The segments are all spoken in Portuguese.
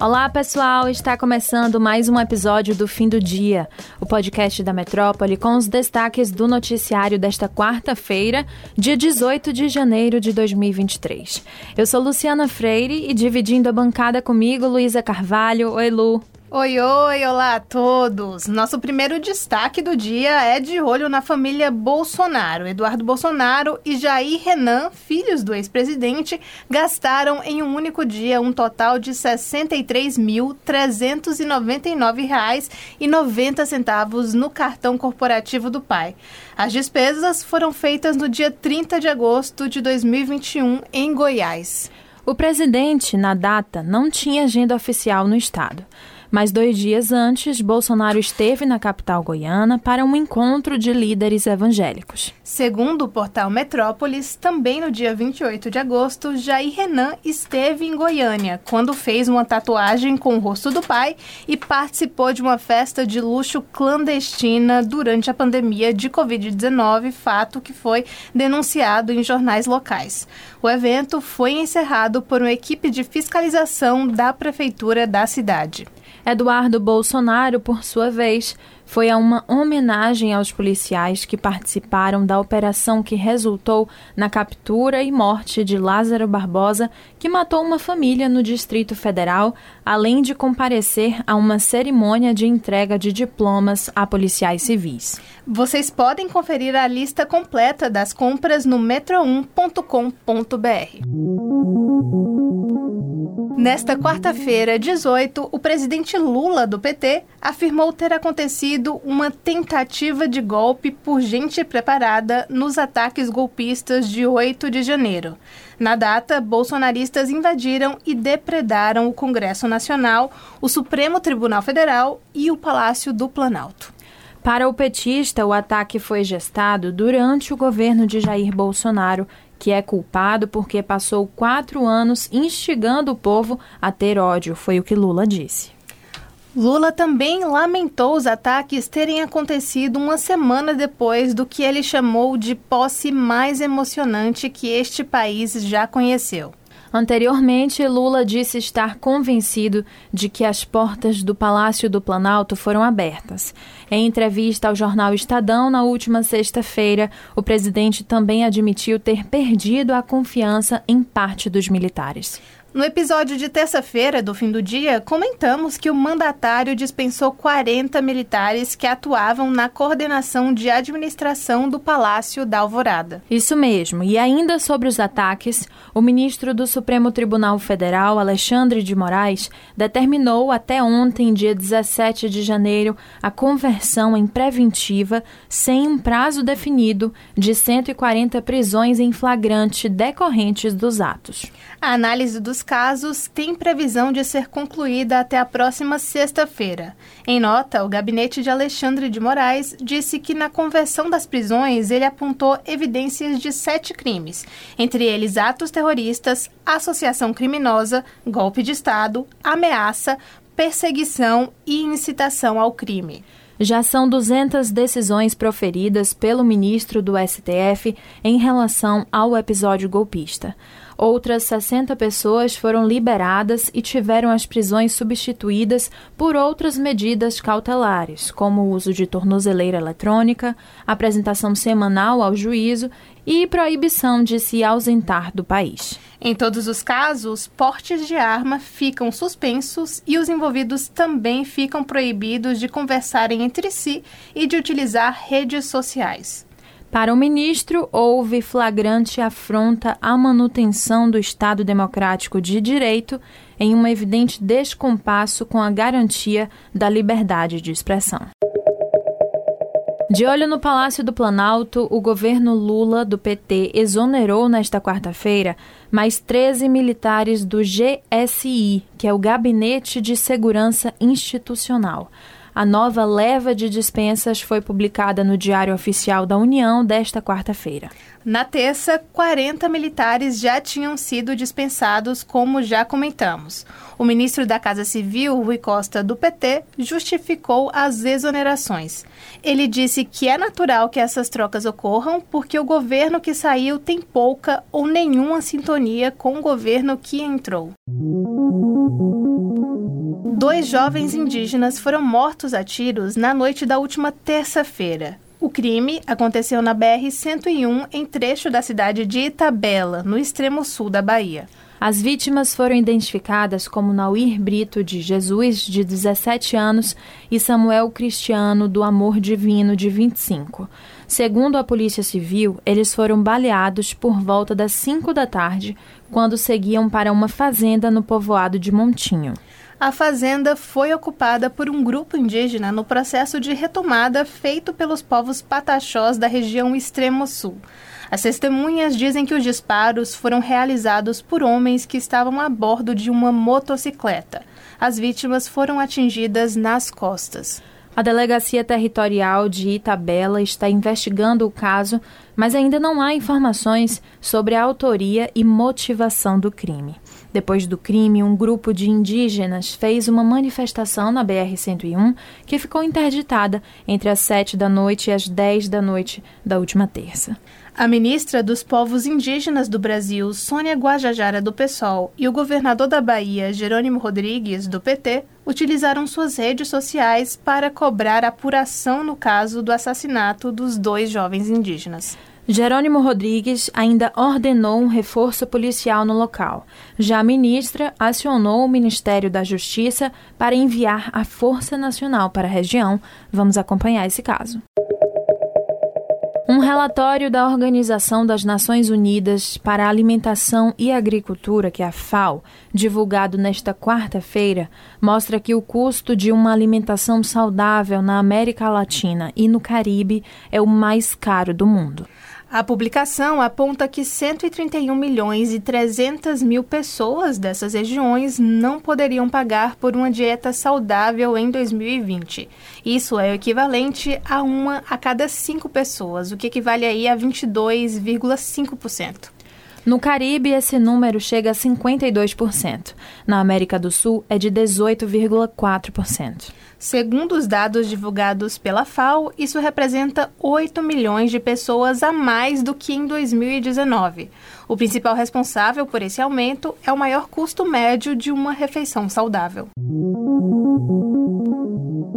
Olá, pessoal! Está começando mais um episódio do Fim do Dia, o podcast da Metrópole com os destaques do noticiário desta quarta-feira, dia 18 de janeiro de 2023. Eu sou Luciana Freire e dividindo a bancada comigo, Luísa Carvalho. Oi, Lu! Oi, oi, olá a todos! Nosso primeiro destaque do dia é de olho na família Bolsonaro. Eduardo Bolsonaro e Jair Renan, filhos do ex-presidente, gastaram em um único dia um total de R$ 63.399,90 no cartão corporativo do pai. As despesas foram feitas no dia 30 de agosto de 2021 em Goiás. O presidente, na data, não tinha agenda oficial no estado. Mas dois dias antes, Bolsonaro esteve na capital goiana para um encontro de líderes evangélicos. Segundo o portal Metrópolis, também no dia 28 de agosto, Jair Renan esteve em Goiânia, quando fez uma tatuagem com o rosto do pai e participou de uma festa de luxo clandestina durante a pandemia de Covid-19, fato que foi denunciado em jornais locais. O evento foi encerrado por uma equipe de fiscalização da prefeitura da cidade. Eduardo Bolsonaro, por sua vez, foi a uma homenagem aos policiais que participaram da operação que resultou na captura e morte de Lázaro Barbosa, que matou uma família no Distrito Federal, além de comparecer a uma cerimônia de entrega de diplomas a policiais civis. Vocês podem conferir a lista completa das compras no metro1.com.br. Nesta quarta-feira, 18, o presidente Lula, do PT, afirmou ter acontecido uma tentativa de golpe por gente preparada nos ataques golpistas de 8 de janeiro. Na data, bolsonaristas invadiram e depredaram o Congresso Nacional, o Supremo Tribunal Federal e o Palácio do Planalto. Para o petista, o ataque foi gestado durante o governo de Jair Bolsonaro, que é culpado porque passou quatro anos instigando o povo a ter ódio, foi o que Lula disse. Lula também lamentou os ataques terem acontecido uma semana depois do que ele chamou de posse mais emocionante que este país já conheceu. Anteriormente, Lula disse estar convencido de que as portas do Palácio do Planalto foram abertas. Em entrevista ao jornal Estadão na última sexta-feira, o presidente também admitiu ter perdido a confiança em parte dos militares. No episódio de terça-feira do fim do dia, comentamos que o mandatário dispensou 40 militares que atuavam na coordenação de administração do Palácio da Alvorada. Isso mesmo. E ainda sobre os ataques, o ministro do Supremo Tribunal Federal, Alexandre de Moraes, determinou até ontem, dia 17 de janeiro, a conversão em preventiva, sem um prazo definido, de 140 prisões em flagrante decorrentes dos atos. A análise dos casos tem previsão de ser concluída até a próxima sexta-feira. Em nota, o gabinete de Alexandre de Moraes disse que na conversão das prisões ele apontou evidências de sete crimes, entre eles atos terroristas, associação criminosa, golpe de Estado, ameaça, perseguição e incitação ao crime. Já são 200 decisões proferidas pelo ministro do STF em relação ao episódio golpista. Outras 60 pessoas foram liberadas e tiveram as prisões substituídas por outras medidas cautelares, como o uso de tornozeleira eletrônica, apresentação semanal ao juízo e proibição de se ausentar do país. Em todos os casos, portes de arma ficam suspensos e os envolvidos também ficam proibidos de conversarem entre si e de utilizar redes sociais. Para o ministro, houve flagrante afronta à manutenção do Estado Democrático de Direito em um evidente descompasso com a garantia da liberdade de expressão. De olho no Palácio do Planalto, o governo Lula, do PT, exonerou nesta quarta-feira mais 13 militares do GSI, que é o Gabinete de Segurança Institucional. A nova leva de dispensas foi publicada no Diário Oficial da União desta quarta-feira. Na terça, 40 militares já tinham sido dispensados, como já comentamos. O ministro da Casa Civil, Rui Costa, do PT, justificou as exonerações. Ele disse que é natural que essas trocas ocorram porque o governo que saiu tem pouca ou nenhuma sintonia com o governo que entrou. Dois jovens indígenas foram mortos a tiros na noite da última terça-feira. O crime aconteceu na BR-101, em trecho da cidade de Itabela, no extremo sul da Bahia. As vítimas foram identificadas como Nauir Brito de Jesus, de 17 anos, e Samuel Cristiano do Amor Divino, de 25. Segundo a Polícia Civil, eles foram baleados por volta das 5 da tarde, quando seguiam para uma fazenda no povoado de Montinho a fazenda foi ocupada por um grupo indígena no processo de retomada feito pelos povos pataxós da região extremo sul. As testemunhas dizem que os disparos foram realizados por homens que estavam a bordo de uma motocicleta. As vítimas foram atingidas nas costas. A Delegacia Territorial de Itabela está investigando o caso, mas ainda não há informações sobre a autoria e motivação do crime. Depois do crime, um grupo de indígenas fez uma manifestação na BR-101 que ficou interditada entre as 7 da noite e as 10 da noite da última terça. A ministra dos Povos Indígenas do Brasil, Sônia Guajajara do PSOL, e o governador da Bahia, Jerônimo Rodrigues, do PT, utilizaram suas redes sociais para cobrar apuração no caso do assassinato dos dois jovens indígenas. Jerônimo Rodrigues ainda ordenou um reforço policial no local. Já a ministra acionou o Ministério da Justiça para enviar a Força Nacional para a região. Vamos acompanhar esse caso. Um relatório da Organização das Nações Unidas para a Alimentação e Agricultura, que é a FAO, divulgado nesta quarta-feira, mostra que o custo de uma alimentação saudável na América Latina e no Caribe é o mais caro do mundo. A publicação aponta que 131 milhões e 300 mil pessoas dessas regiões não poderiam pagar por uma dieta saudável em 2020. Isso é o equivalente a uma a cada cinco pessoas, o que equivale aí a 22,5%. No Caribe, esse número chega a 52%. Na América do Sul, é de 18,4%. Segundo os dados divulgados pela FAO, isso representa 8 milhões de pessoas a mais do que em 2019. O principal responsável por esse aumento é o maior custo médio de uma refeição saudável.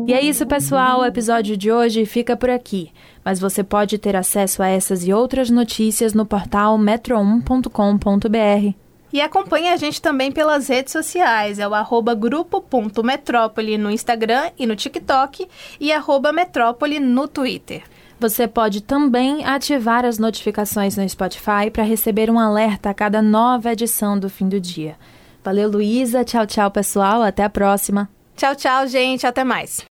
E é isso, pessoal. O episódio de hoje fica por aqui. Mas você pode ter acesso a essas e outras notícias no portal metro1.com.br. E acompanhe a gente também pelas redes sociais, é o arroba grupo.metrópole no Instagram e no TikTok e arroba metrópole no Twitter. Você pode também ativar as notificações no Spotify para receber um alerta a cada nova edição do fim do dia. Valeu, Luísa. Tchau, tchau, pessoal. Até a próxima. Tchau, tchau, gente. Até mais.